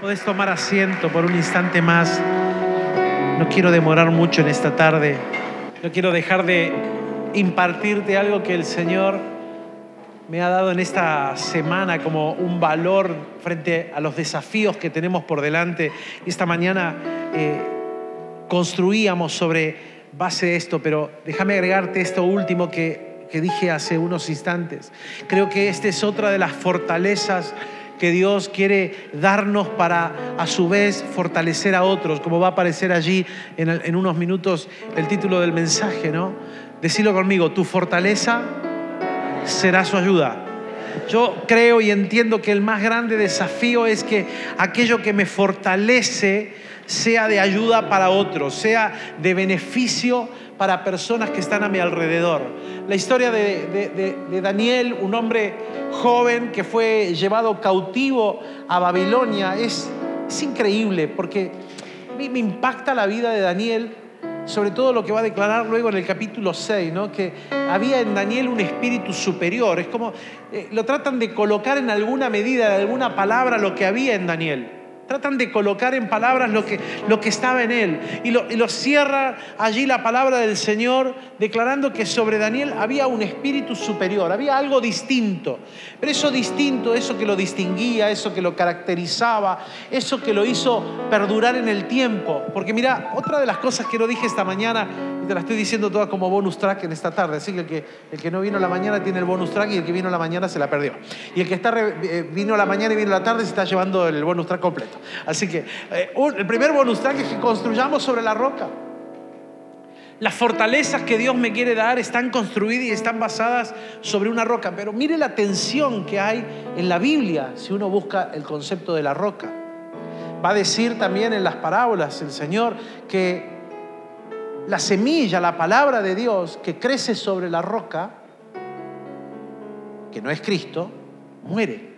Puedes tomar asiento por un instante más. No quiero demorar mucho en esta tarde. No quiero dejar de impartirte algo que el Señor me ha dado en esta semana como un valor frente a los desafíos que tenemos por delante. Esta mañana eh, construíamos sobre base de esto, pero déjame agregarte esto último que, que dije hace unos instantes. Creo que esta es otra de las fortalezas que Dios quiere darnos para a su vez fortalecer a otros, como va a aparecer allí en, unos minutos el título del mensaje, ¿no? Decirlo conmigo, tu fortaleza será su ayuda. Yo creo y entiendo que el más grande desafío es que aquello que me fortalece sea de ayuda para otros, sea de beneficio para personas que están a mi alrededor. La historia de, Daniel, un hombre joven que fue llevado cautivo a Babilonia, es, es increíble porque me impacta la vida de Daniel sobre todo lo que va a declarar luego en el capítulo 6, ¿no? que había en Daniel un espíritu superior. Es como, eh, lo tratan de colocar en alguna medida, en alguna palabra, lo que había en Daniel. Tratan de colocar en palabras lo que, lo que estaba en él. Y lo, y lo, cierra allí la palabra del Señor declarando que sobre Daniel había un espíritu superior, había algo distinto. Pero eso distinto, eso que lo distinguía, eso que lo caracterizaba, eso que lo hizo perdurar en el tiempo. Porque mira, otra de las cosas que no dije esta mañana, te la estoy diciendo toda como bonus track en esta tarde, así que el que, no vino la mañana tiene el bonus track y el que vino la mañana se la perdió. Y el que está, eh, vino la mañana y vino la tarde se está llevando el bonus track completo. Así que eh, el primer bonus track es que construyamos sobre la roca. Las fortalezas que Dios me quiere dar están construidas y están basadas sobre una roca. Pero mire la tensión que hay en la Biblia si uno busca el concepto de la roca. Va a decir también en las parábolas el Señor que la semilla, la palabra de Dios que crece sobre la roca, que no es Cristo, muere.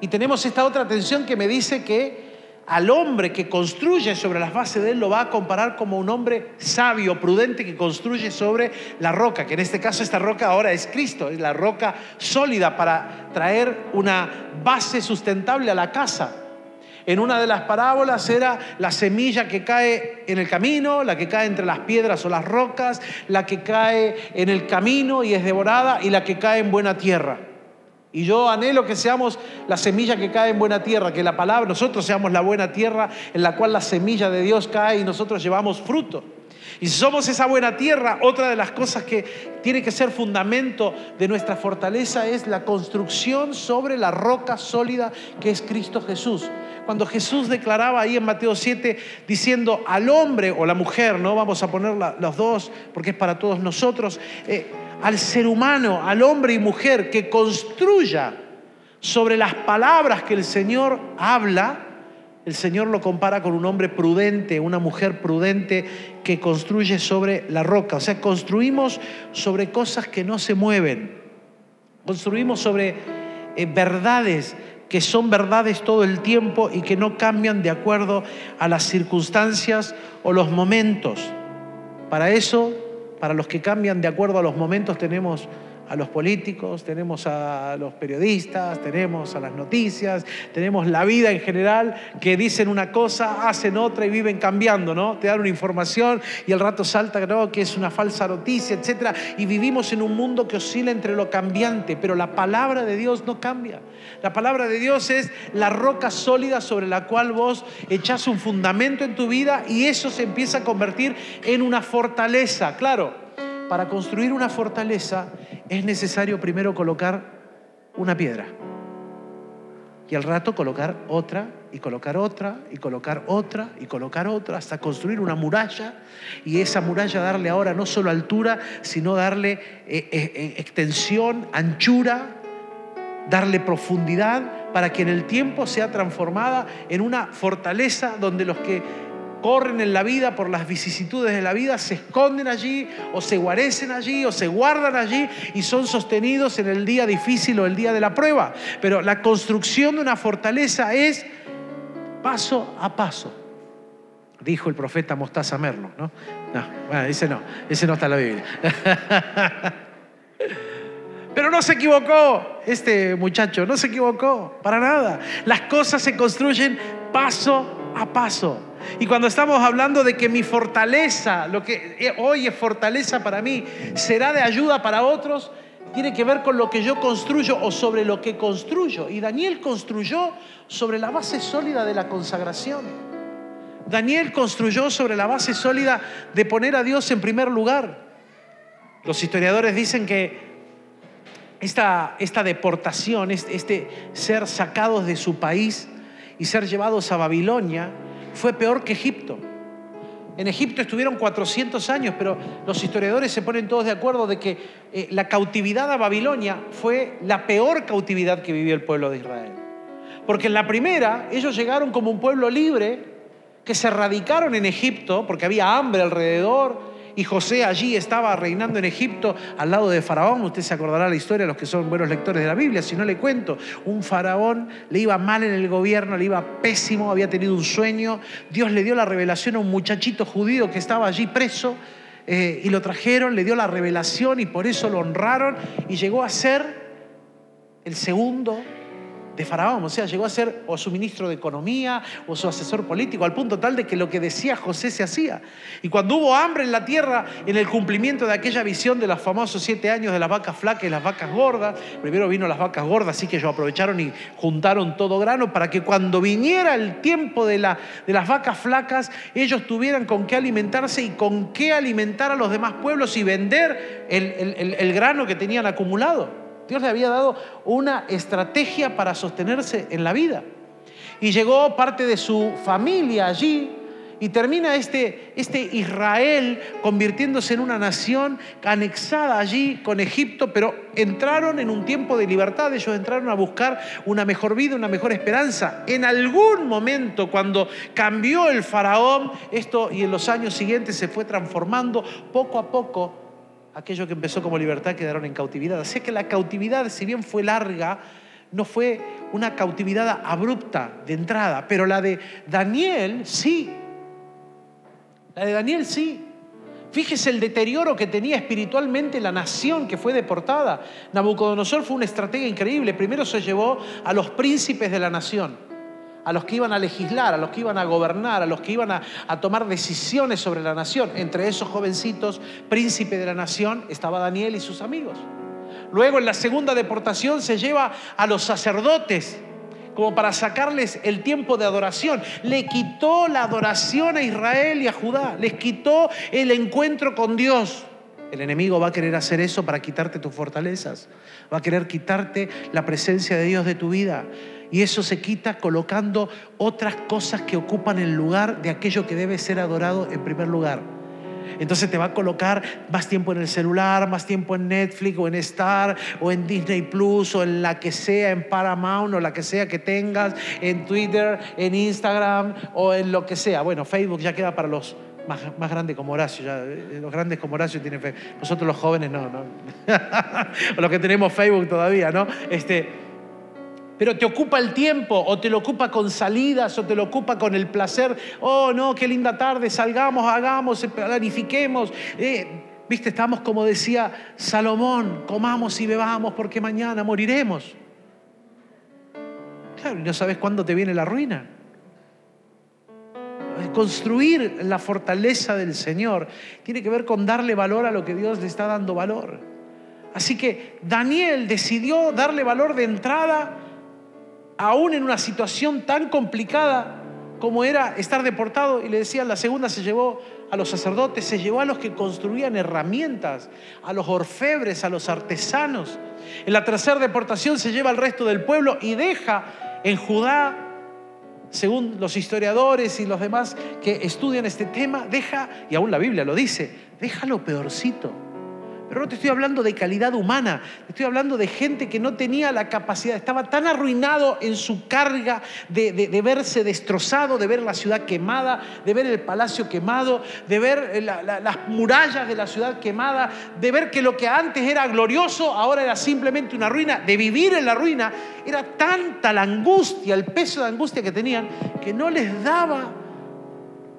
Y tenemos esta otra tensión que me dice que al hombre que construye sobre las bases de él lo va a comparar como un hombre sabio, prudente, que construye sobre la roca, que en este caso esta roca ahora es Cristo, es la roca sólida para traer una base sustentable a la casa. En una de las parábolas era la semilla que cae en el camino, la que cae entre las piedras o las rocas, la que cae en el camino y es devorada y la que cae en buena tierra. Y yo anhelo que seamos la semilla que cae en buena tierra, que la palabra, nosotros seamos la buena tierra en la cual la semilla de Dios cae y nosotros llevamos fruto. Y si somos esa buena tierra, otra de las cosas que tiene que ser fundamento de nuestra fortaleza es la construcción sobre la roca sólida que es Cristo Jesús. Cuando Jesús declaraba ahí en Mateo 7 diciendo al hombre o la mujer, no vamos a poner los dos porque es para todos nosotros, eh, al ser humano, al hombre y mujer que construya sobre las palabras que el Señor habla, el Señor lo compara con un hombre prudente, una mujer prudente que construye sobre la roca. O sea, construimos sobre cosas que no se mueven. Construimos sobre eh, verdades que son verdades todo el tiempo y que no cambian de acuerdo a las circunstancias o los momentos. Para eso para los que cambian de acuerdo a los momentos tenemos a los políticos, tenemos a los periodistas, tenemos a las noticias, tenemos la vida en general que dicen una cosa, hacen otra y viven cambiando, ¿no? Te dan una información y al rato salta ¿no? que es una falsa noticia, etc. Y vivimos en un mundo que oscila entre lo cambiante, pero la palabra de Dios no cambia. La palabra de Dios es la roca sólida sobre la cual vos echás un fundamento en tu vida y eso se empieza a convertir en una fortaleza. Claro, para construir una fortaleza es necesario primero colocar una piedra. Y al rato colocar otra y colocar otra y colocar otra y colocar otra hasta construir una muralla y esa muralla darle ahora no solo altura, sino darle eh, eh, eh, extensión, anchura, darle profundidad para que en el tiempo sea transformada en una fortaleza donde los que corren en la vida por las vicisitudes de la vida, se esconden allí o se guarecen allí o se guardan allí y son sostenidos en el día difícil o el día de la prueba. Pero la construcción de una fortaleza es paso a paso, dijo el profeta Mostaza Merlo. ¿no? No, ese no, ese no está en la Biblia. Pero no se equivocó este muchacho, no se equivocó, para nada. Las cosas se construyen paso a paso. Y cuando estamos hablando de que mi fortaleza, lo que hoy es fortaleza para mí, será de ayuda para otros, tiene que ver con lo que yo construyo o sobre lo que construyo. Y Daniel construyó sobre la base sólida de la consagración. Daniel construyó sobre la base sólida de poner a Dios en primer lugar. Los historiadores dicen que esta, esta deportación, este, este ser sacados de su país y ser llevados a Babilonia, fue peor que Egipto. En Egipto estuvieron 400 años, pero los historiadores se ponen todos de acuerdo de que eh, la cautividad a Babilonia fue la peor cautividad que vivió el pueblo de Israel. Porque en la primera ellos llegaron como un pueblo libre, que se radicaron en Egipto porque había hambre alrededor, y José allí estaba reinando en Egipto al lado de Faraón. Usted se acordará la historia, los que son buenos lectores de la Biblia, si no le cuento. Un faraón le iba mal en el gobierno, le iba pésimo, había tenido un sueño. Dios le dio la revelación a un muchachito judío que estaba allí preso eh, y lo trajeron, le dio la revelación y por eso lo honraron y llegó a ser el segundo de Faraón, o sea, llegó a ser o su ministro de Economía o su asesor político, al punto tal de que lo que decía José se hacía. Y cuando hubo hambre en la tierra, en el cumplimiento de aquella visión de los famosos siete años de las vacas flacas y las vacas gordas, primero vino las vacas gordas, así que ellos aprovecharon y juntaron todo grano para que cuando viniera el tiempo de, la, de las vacas flacas, ellos tuvieran con qué alimentarse y con qué alimentar a los demás pueblos y vender el, el grano que tenían acumulado. Dios le había dado una estrategia para sostenerse en la vida. Y llegó parte de su familia allí y termina este, este Israel convirtiéndose en una nación anexada allí con Egipto, pero entraron en un tiempo de libertad, ellos entraron a buscar una mejor vida, una mejor esperanza. En algún momento, cuando cambió el faraón, esto y en los años siguientes se fue transformando poco a poco aquello que empezó como libertad quedaron en cautividad. Así que la cautividad, si bien fue larga, no fue una cautividad abrupta de entrada, pero la de Daniel sí. La de Daniel sí. Fíjese el deterioro que tenía espiritualmente la nación que fue deportada. Nabucodonosor fue una estrategia increíble. Primero se llevó a los príncipes de la nación a los que iban a legislar, a los que iban a gobernar, a los que iban a, tomar decisiones sobre la nación. Entre esos jovencitos, príncipe de la nación, estaba Daniel y sus amigos. Luego en la segunda deportación se lleva a los sacerdotes como para sacarles el tiempo de adoración. Le quitó la adoración a Israel y a Judá, les quitó el encuentro con Dios. El enemigo va a querer hacer eso para quitarte tus fortalezas, va a querer quitarte la presencia de Dios de tu vida. Y eso se quita colocando otras cosas que ocupan el lugar de aquello que debe ser adorado en primer lugar. Entonces te va a colocar más tiempo en el celular, más tiempo en Netflix o en Star o en Disney Plus o en la que sea, en Paramount o la que sea que tengas, en Twitter, en Instagram o en lo que sea. Bueno, Facebook ya queda para los más, grandes como Horacio. Eh, los grandes como Horacio tienen Facebook. Nosotros los jóvenes no, no. los que tenemos Facebook todavía, ¿no? Este, pero te ocupa el tiempo o te lo ocupa con salidas o te lo ocupa con el placer. Oh, no, qué linda tarde, salgamos, hagamos, planifiquemos. Eh, Viste, estamos como decía Salomón, comamos y bebamos porque mañana moriremos. Claro, y no sabes cuándo te viene la ruina. Construir la fortaleza del Señor tiene que ver con darle valor a lo que Dios le está dando valor. Así que Daniel decidió darle valor de entrada aún en una situación tan complicada como era estar deportado, y le decía, la segunda se llevó a los sacerdotes, se llevó a los que construían herramientas, a los orfebres, a los artesanos. En la tercera deportación se lleva al resto del pueblo y deja en Judá, según los historiadores y los demás que estudian este tema, deja, y aún la Biblia lo dice, deja lo peorcito pero no te estoy hablando de calidad humana, te estoy hablando de gente que no tenía la capacidad, estaba tan arruinado en su carga de, verse destrozado, de ver la ciudad quemada, de ver el palacio quemado, de ver eh, las murallas de la ciudad quemada, de ver que lo que antes era glorioso ahora era simplemente una ruina, de vivir en la ruina. Era tanta la angustia, el peso de angustia que tenían, que no les daba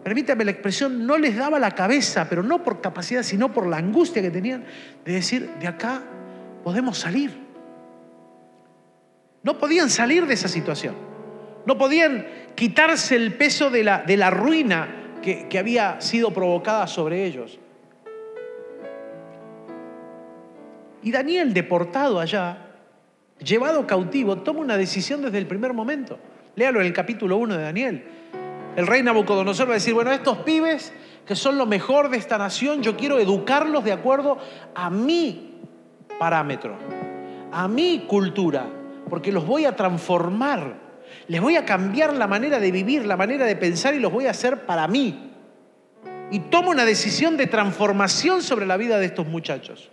permítame la expresión, no les daba la cabeza, pero no por capacidad, sino por la angustia que tenían de decir, de acá podemos salir. No podían salir de esa situación. No podían quitarse el peso de la, de la ruina que, que había sido provocada sobre ellos. Y Daniel, deportado allá, llevado cautivo, toma una decisión desde el primer momento. Léalo en el capítulo 1 de Daniel. El rey Nabucodonosor va a decir, bueno, estos pibes que son lo mejor de esta nación, yo quiero educarlos de acuerdo a mi parámetro, a mi cultura, porque los voy a transformar, les voy a cambiar la manera de vivir, la manera de pensar y los voy a hacer para mí. Y tomo una decisión de transformación sobre la vida de estos muchachos.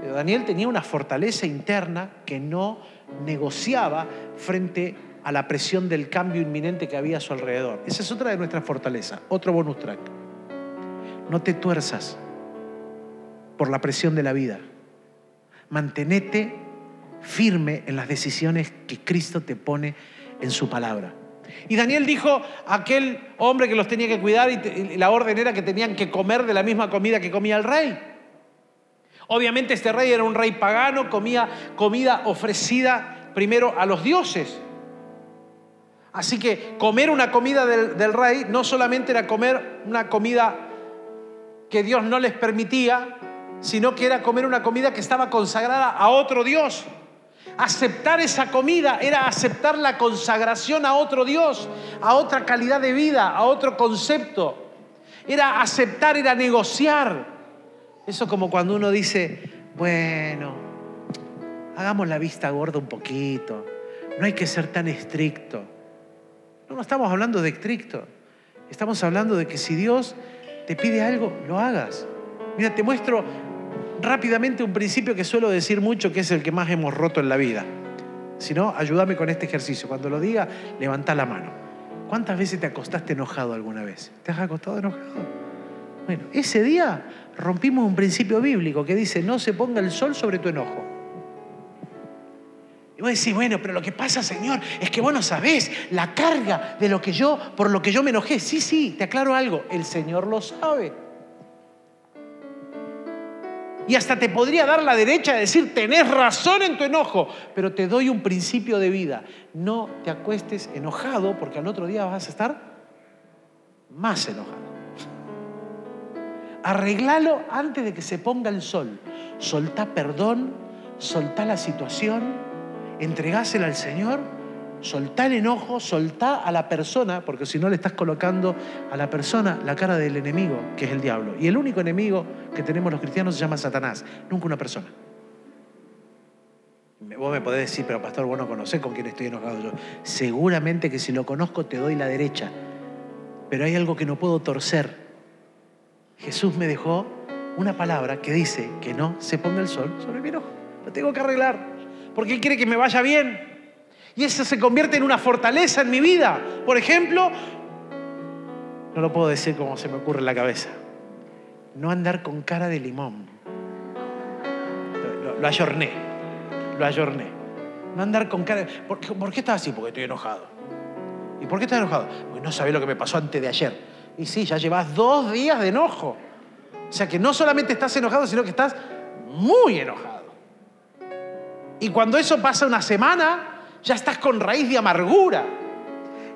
Pero Daniel tenía una fortaleza interna que no negociaba frente a la presión del cambio inminente que había a su alrededor. Esa es otra de nuestras fortalezas, otro bonus track. No te tuerzas por la presión de la vida. Mantenete firme en las decisiones que Cristo te pone en su palabra. Y Daniel dijo a aquel hombre que los tenía que cuidar y la orden era que tenían que comer de la misma comida que comía el rey. Obviamente este rey era un rey pagano, comía comida ofrecida primero a los dioses. Así que comer una comida del, rey no solamente era comer una comida que Dios no les permitía, sino que era comer una comida que estaba consagrada a otro Dios. Aceptar esa comida era aceptar la consagración a otro Dios, a otra calidad de vida, a otro concepto. Era aceptar, era negociar. Eso como cuando uno dice, bueno, hagamos la vista gorda un poquito, no hay que ser tan estricto. No, estamos hablando de estricto, estamos hablando de que si Dios te pide algo, lo hagas. Mira, te muestro rápidamente un principio que suelo decir mucho, que es el que más hemos roto en la vida. Si no, ayúdame con este ejercicio. Cuando lo diga, levanta la mano. ¿Cuántas veces te acostaste enojado alguna vez? ¿Te has acostado enojado? Bueno, ese día rompimos un principio bíblico que dice, no se ponga el sol sobre tu enojo. Y vos decís, bueno, pero lo que pasa, Señor, es que vos no sabés la carga de lo que yo, por lo que yo me enojé. Sí, sí, te aclaro algo, el Señor lo sabe. Y hasta te podría dar la derecha de decir, tenés razón en tu enojo, pero te doy un principio de vida. No te acuestes enojado porque al otro día vas a estar más enojado. Arreglalo antes de que se ponga el sol. Soltá perdón, soltá la situación, entregásela al Señor, soltá el enojo, soltá a la persona, porque si no le estás colocando a la persona la cara del enemigo, que es el diablo. Y el único enemigo que tenemos los cristianos se llama Satanás, nunca una persona. Vos me podés decir, pero pastor, vos no conocés con quién estoy enojado yo. Seguramente que si lo conozco te doy la derecha, pero hay algo que no puedo torcer Jesús me dejó una palabra que dice que no se ponga el sol sobre mi enojo. Lo tengo que arreglar, porque Él quiere que me vaya bien. Y eso se convierte en una fortaleza en mi vida. Por ejemplo, no lo puedo decir como se me ocurre en la cabeza. No andar con cara de limón. Lo, ayorné. Lo ayorné. No andar con cara de... ¿Por, ¿Por qué estás así? Porque estoy enojado. ¿Y por qué estás enojado? Porque no sabés lo que me pasó antes de ayer. Y sí, ya llevas dos días de enojo. O sea que no solamente estás enojado, sino que estás muy enojado. Y cuando eso pasa una semana, ya estás con raíz de amargura.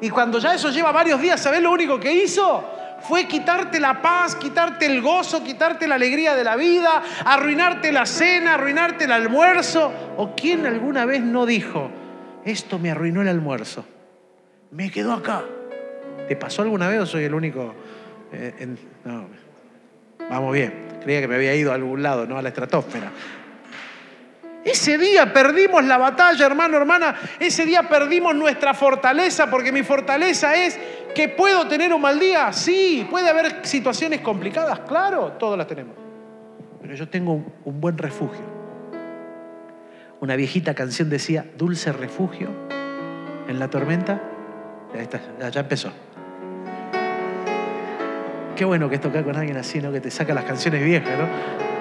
Y cuando ya eso lleva varios días, ¿sabes lo único que hizo? Fue quitarte la paz, quitarte el gozo, quitarte la alegría de la vida, arruinarte la cena, arruinarte el almuerzo. ¿O quién alguna vez no dijo, esto me arruinó el almuerzo? Me quedó acá. ¿Te pasó alguna vez o soy el único? Eh, no. Vamos bien. Creía que me había ido a algún lado, no a la estratosfera. Ese día perdimos la batalla, hermano, hermana. Ese día perdimos nuestra fortaleza, porque mi fortaleza es que puedo tener un mal día. Sí, puede haber situaciones complicadas, claro, todas las tenemos. Pero yo tengo un, buen refugio. Una viejita canción decía, dulce refugio en la tormenta. ya empezó. Qué bueno que es tocar con alguien así, ¿no? Que te saca las canciones viejas, ¿no?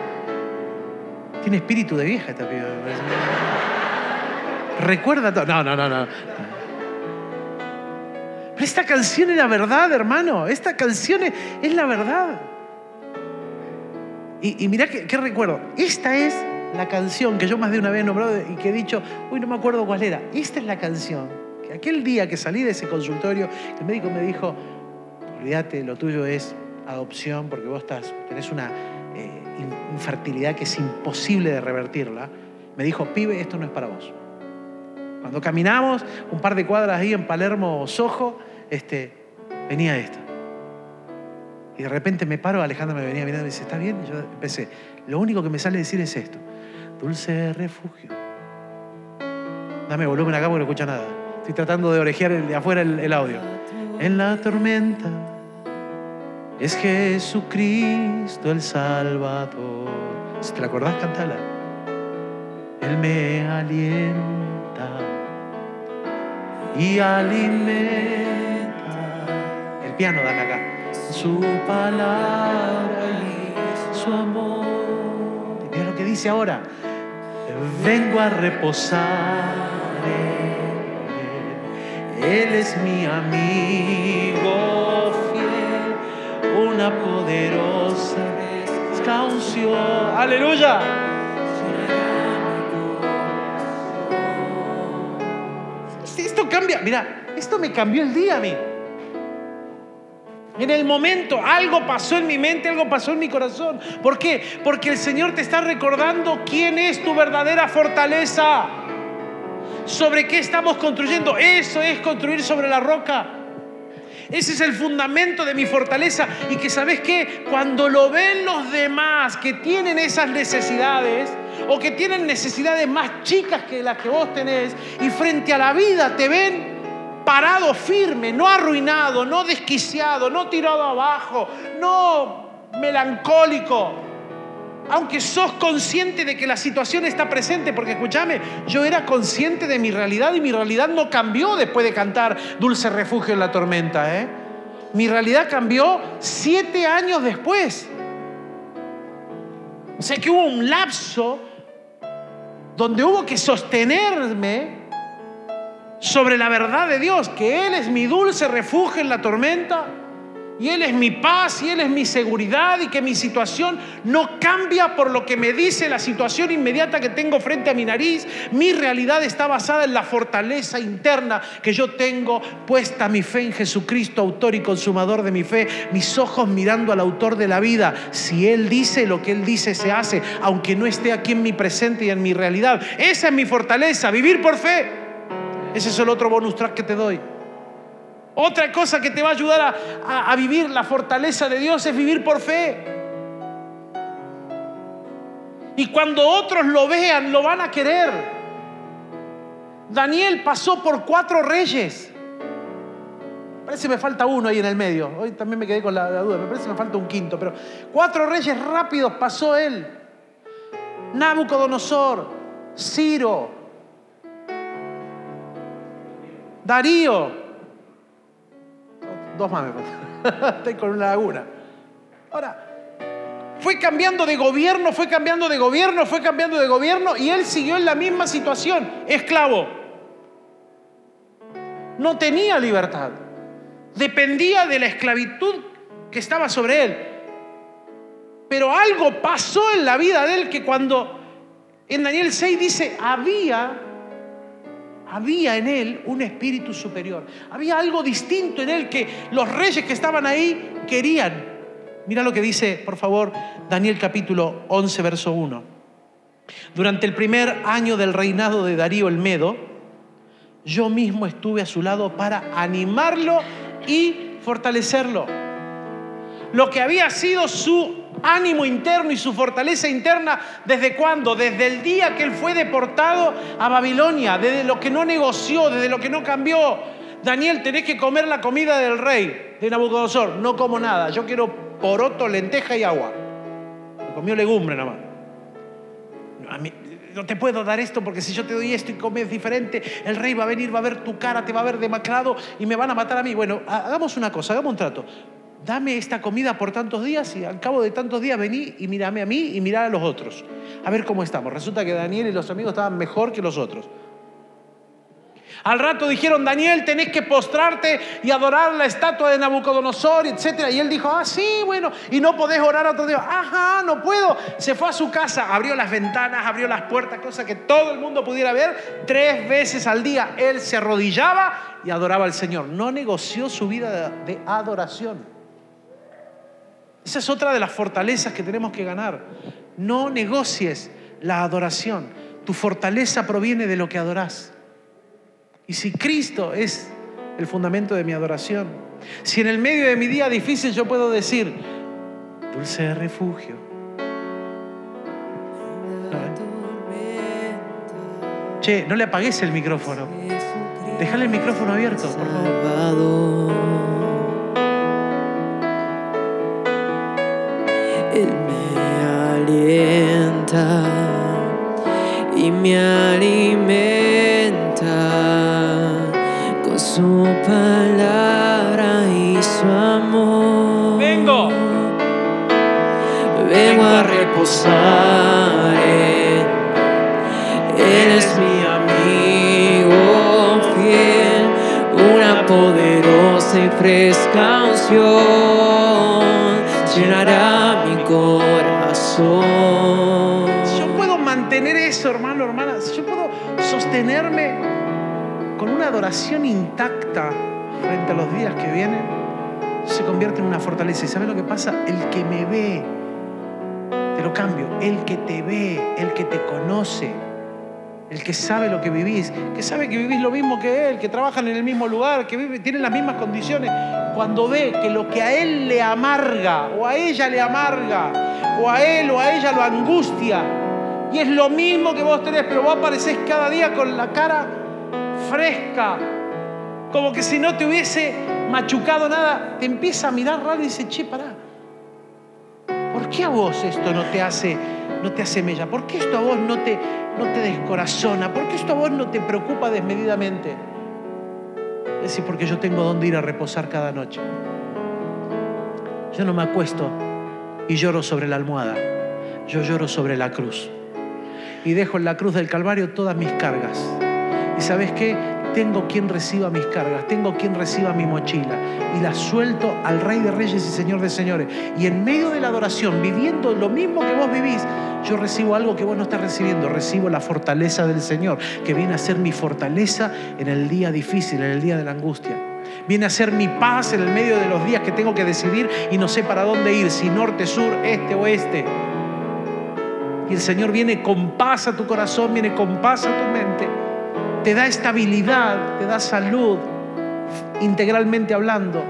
Tiene espíritu de vieja esta piba. Recuerda todo. No, no, no, no. Pero esta canción es la verdad, hermano. Esta canción es, la verdad. Y, y mirá qué, recuerdo. Esta es la canción que yo más de una vez he nombrado y que he dicho, uy, no me acuerdo cuál era. Esta es la canción que aquel día que salí de ese consultorio, el médico me dijo, olvídate, lo tuyo es adopción porque vos estás, tenés una infertilidad que es imposible de revertirla. Me dijo, pibe, esto no es para vos. Cuando caminamos un par de cuadras ahí en Palermo, Sojo, este, venía esto. Y de repente me paro, Alejandra me venía mirando y me dice, ¿está bien? Y yo empecé, lo único que me sale decir es esto, dulce refugio. Dame volumen acá porque no escucha nada. Estoy tratando de orejear de afuera el, audio. En la tormenta es Jesucristo el Salvador. Si te la acordás, cantala. Él me alienta y alimenta. El piano, dame acá. Su palabra y su amor. Y mira lo que dice ahora. Vengo a reposar él es mi amigo una poderosa canción. Aleluya. Esto cambia, mira, esto me cambió el día a mí. En el momento algo pasó en mi mente, algo pasó en mi corazón. ¿Por qué? Porque el Señor te está recordando quién es tu verdadera fortaleza sobre qué estamos construyendo. Eso es construir sobre la roca. Ese es el fundamento de mi fortaleza. Y que sabes que cuando lo ven los demás que tienen esas necesidades o que tienen necesidades más chicas que las que vos tenés y frente a la vida te ven parado firme, no arruinado, no desquiciado, no tirado abajo, no melancólico, aunque sos consciente de que la situación está presente, porque escúchame, yo era consciente de mi realidad y mi realidad no cambió después de cantar Dulce Refugio en la Tormenta. ¿eh? Mi realidad cambió siete años después. O sea que hubo un lapso donde hubo que sostenerme sobre la verdad de Dios, que Él es mi dulce refugio en la tormenta y Él es mi paz y Él es mi seguridad y que mi situación no cambia por lo que me dice la situación inmediata que tengo frente a mi nariz. Mi realidad está basada en la fortaleza interna que yo tengo puesta mi fe en Jesucristo, autor y consumador de mi fe, mis ojos mirando al autor de la vida. Si Él dice lo que Él dice se hace, aunque no esté aquí en mi presente y en mi realidad. Esa es mi fortaleza, vivir por fe. Ese es el otro bonus track que te doy. Otra cosa que te va a ayudar a, vivir la fortaleza de Dios es vivir por fe. Y cuando otros lo vean, lo van a querer. Daniel pasó por cuatro reyes. Parece que me falta uno ahí en el medio. Hoy también me quedé con la, la, duda. Me parece que me falta un quinto. Pero cuatro reyes rápidos pasó él. Nabucodonosor, Ciro, Darío, Dos más me Estoy con una laguna. Ahora, fue cambiando de gobierno, fue cambiando de gobierno, fue cambiando de gobierno y él siguió en la misma situación, esclavo. No tenía libertad. Dependía de la esclavitud que estaba sobre él. Pero algo pasó en la vida de él que cuando en Daniel 6 dice, había había en él un espíritu superior. Había algo distinto en él que los reyes que estaban ahí querían. Mira lo que dice, por favor, Daniel capítulo 11, verso 1. Durante el primer año del reinado de Darío el Medo, yo mismo estuve a su lado para animarlo y fortalecerlo. Lo que había sido su ánimo interno y su fortaleza interna. ¿Desde cuándo? Desde el día que él fue deportado a Babilonia, desde lo que no negoció, desde lo que no cambió. Daniel, tenés que comer la comida del rey de Nabucodonosor. No como nada, yo quiero poroto, lenteja y agua. Comió legumbre nada no te puedo dar esto porque si yo te doy esto y comes diferente, el rey va a venir, va a ver tu cara, te va a ver demacrado y me van a matar a mí. Bueno, hagamos una cosa, hagamos un trato dame esta comida por tantos días y al cabo de tantos días vení y mírame a mí y mirá a los otros. A ver cómo estamos. Resulta que Daniel y los amigos estaban mejor que los otros. Al rato dijeron, Daniel, tenés que postrarte y adorar la estatua de Nabucodonosor, etc. Y él dijo, ah, sí, bueno, y no podés orar a otro Dios. Ajá, no puedo. Se fue a su casa, abrió las ventanas, abrió las puertas, cosa que todo el mundo pudiera ver. Tres veces al día él se arrodillaba y adoraba al Señor. No negoció su vida de adoración. Esa es otra de las fortalezas que tenemos que ganar. No negocies la adoración. Tu fortaleza proviene de lo que adoras. Y si Cristo es el fundamento de mi adoración, si en el medio de mi día difícil yo puedo decir, dulce refugio. Che, no le apagues el micrófono. Déjale el micrófono abierto, por favor. Alienta y me alimenta con su palabra y su amor. Vengo. Vengo a reposar en Él es mi amigo fiel, una poderosa y fresca unción llenará corazón. Si yo puedo mantener eso, hermano, hermana, si yo puedo sostenerme con una adoración intacta frente a los días que vienen, se convierte en una fortaleza. ¿Y sabes lo que pasa? El que me ve, te lo cambio, el que te ve, el que te conoce, el que sabe lo que vivís, que sabe que vivís lo mismo que él, que trabajan en el mismo lugar, que vive, tienen las mismas condiciones, cuando ve que lo que a él le amarga o a ella le amarga o a él o a ella lo angustia y es lo mismo que vos tenés, pero vos aparecés cada día con la cara fresca, como que si no te hubiese machucado nada, te empieza a mirar raro y dice, che, pará, ¿por qué a vos esto no te hace, no te hace mella? ¿Por qué esto a vos no te, no te descorazona? ¿Por qué esto a vos no te preocupa desmedidamente? Es decir, porque yo tengo donde ir a reposar cada noche. Yo no me acuesto y lloro sobre la almohada. Yo lloro sobre la cruz. Y dejo en la cruz del Calvario todas mis cargas. ¿Y sabes qué? Tengo quien reciba mis cargas, tengo quien reciba mi mochila. Y la suelto al Rey de Reyes y Señor de Señores. Y en medio de la adoración, viviendo lo mismo que vos vivís, yo recibo algo que vos no estás recibiendo. Recibo la fortaleza del Señor, que viene a ser mi fortaleza en el día difícil, en el día de la angustia. Viene a ser mi paz en el medio de los días que tengo que decidir y no sé para dónde ir, si norte, sur, este o este. Y el Señor viene con paz a tu corazón, viene con paz a tu mente. Te da estabilidad, te da salud, integralmente hablando.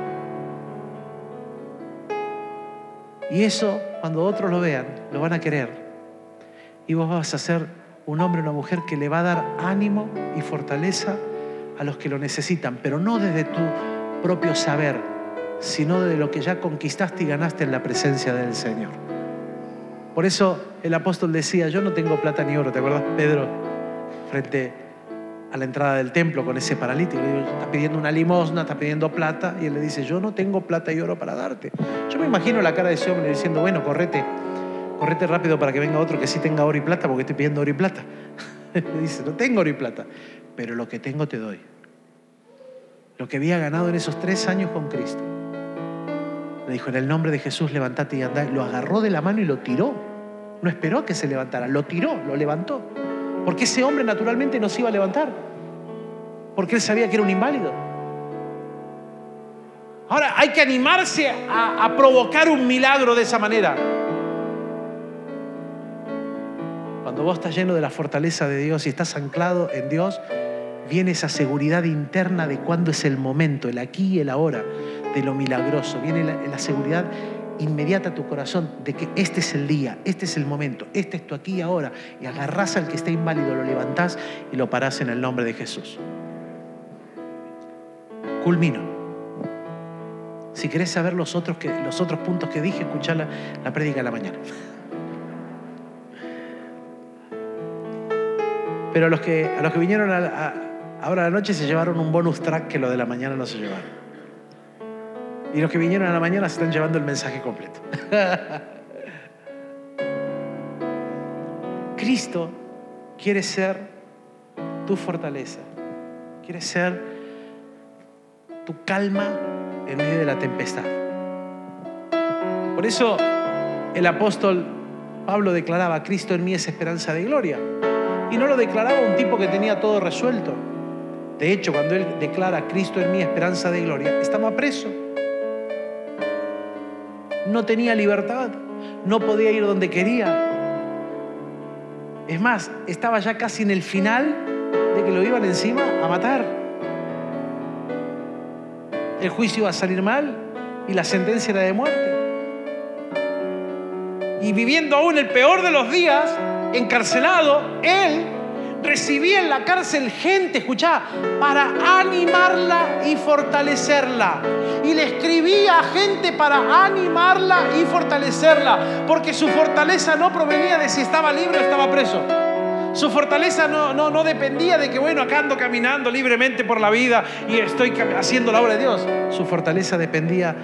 Y eso, cuando otros lo vean, lo van a querer. Y vos vas a ser un hombre o una mujer que le va a dar ánimo y fortaleza a los que lo necesitan, pero no desde tu propio saber, sino de lo que ya conquistaste y ganaste en la presencia del Señor. Por eso el apóstol decía, yo no tengo plata ni oro, ¿te acuerdas, Pedro? Frente a la entrada del templo con ese paralítico. Le está pidiendo una limosna, está pidiendo plata, y él le dice, yo no tengo plata y oro para darte. Yo me imagino la cara de ese hombre diciendo, bueno, correte, correte rápido para que venga otro que sí tenga oro y plata, porque estoy pidiendo oro y plata. Le dice, no tengo oro y plata, pero lo que tengo te doy. Lo que había ganado en esos tres años con Cristo. Le dijo, en el nombre de Jesús, levantate y andá. Lo agarró de la mano y lo tiró. No esperó a que se levantara, lo tiró, lo levantó. Porque ese hombre naturalmente no se iba a levantar. Porque él sabía que era un inválido. Ahora, hay que animarse a provocar un milagro de esa manera. Cuando vos estás lleno de la fortaleza de Dios y estás anclado en Dios, viene esa seguridad interna de cuándo es el momento, el aquí y el ahora, de lo milagroso. Viene la, la seguridad inmediata a tu corazón de que este es el día, este es el momento, este es tu aquí y ahora. Y agarrás al que está inválido, lo levantás y lo parás en el nombre de Jesús. Culmino. Si querés saber los otros, que, los otros puntos que dije, escuchá la, la prédica de la mañana. Pero los que, a los que vinieron ahora a la noche se llevaron un bonus track que lo de la mañana no se llevaron. Y los que vinieron a la mañana se están llevando el mensaje completo. Cristo quiere ser tu fortaleza. quiere ser tu calma en medio de la tempestad. Por eso el apóstol Pablo declaraba, Cristo en mí es esperanza de gloria. Y no lo declaraba un tipo que tenía todo resuelto. De hecho, cuando él declara, Cristo en mí esperanza de gloria, estaba preso. No tenía libertad, no podía ir donde quería. Es más, estaba ya casi en el final de que lo iban encima a matar. El juicio iba a salir mal y la sentencia era de muerte y viviendo aún el peor de los días, encarcelado, él recibía en la cárcel gente, escuchá, para animarla y fortalecerla. Y le escribía a gente para animarla y fortalecerla, porque su fortaleza no provenía de si estaba libre o estaba preso. Su fortaleza no, no, no dependía de que, bueno, acá ando caminando libremente por la vida y estoy haciendo la obra de Dios. Su fortaleza dependía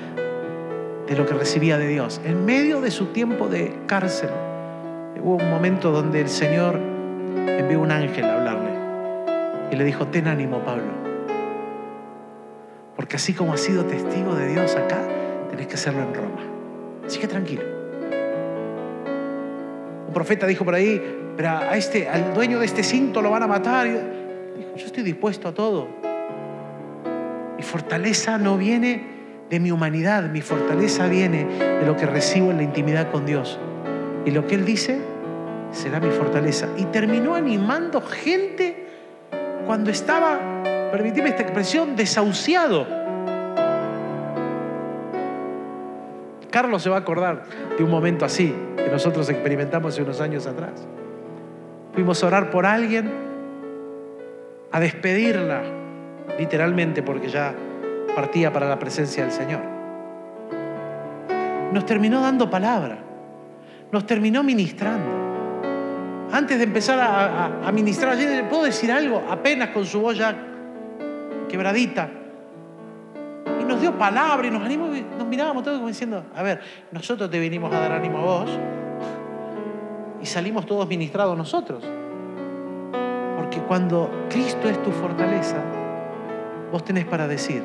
de lo que recibía de Dios. En medio de su tiempo de cárcel, hubo un momento donde el Señor envió un ángel a hablarle y le dijo, ten ánimo Pablo, porque así como has sido testigo de Dios acá, tenés que hacerlo en Roma. Así que tranquilo. Un profeta dijo por ahí, pero a este, al dueño de este cinto lo van a matar. dijo, yo estoy dispuesto a todo. Mi fortaleza no viene de mi humanidad, mi fortaleza viene de lo que recibo en la intimidad con Dios. Y lo que Él dice será mi fortaleza. Y terminó animando gente cuando estaba, permitime esta expresión, desahuciado. Carlos se va a acordar de un momento así que nosotros experimentamos hace unos años atrás. Fuimos a orar por alguien, a despedirla, literalmente, porque ya partía para la presencia del Señor. Nos terminó dando palabra, nos terminó ministrando. Antes de empezar a, ministrar, ¿le puedo decir algo? Apenas con su voz ya quebradita. Y nos dio palabra y nos animó, y nos mirábamos todos como diciendo, a ver, nosotros te vinimos a dar ánimo a vos y salimos todos ministrados nosotros. Porque cuando Cristo es tu fortaleza, vos tenés para decir,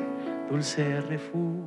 dulce refugio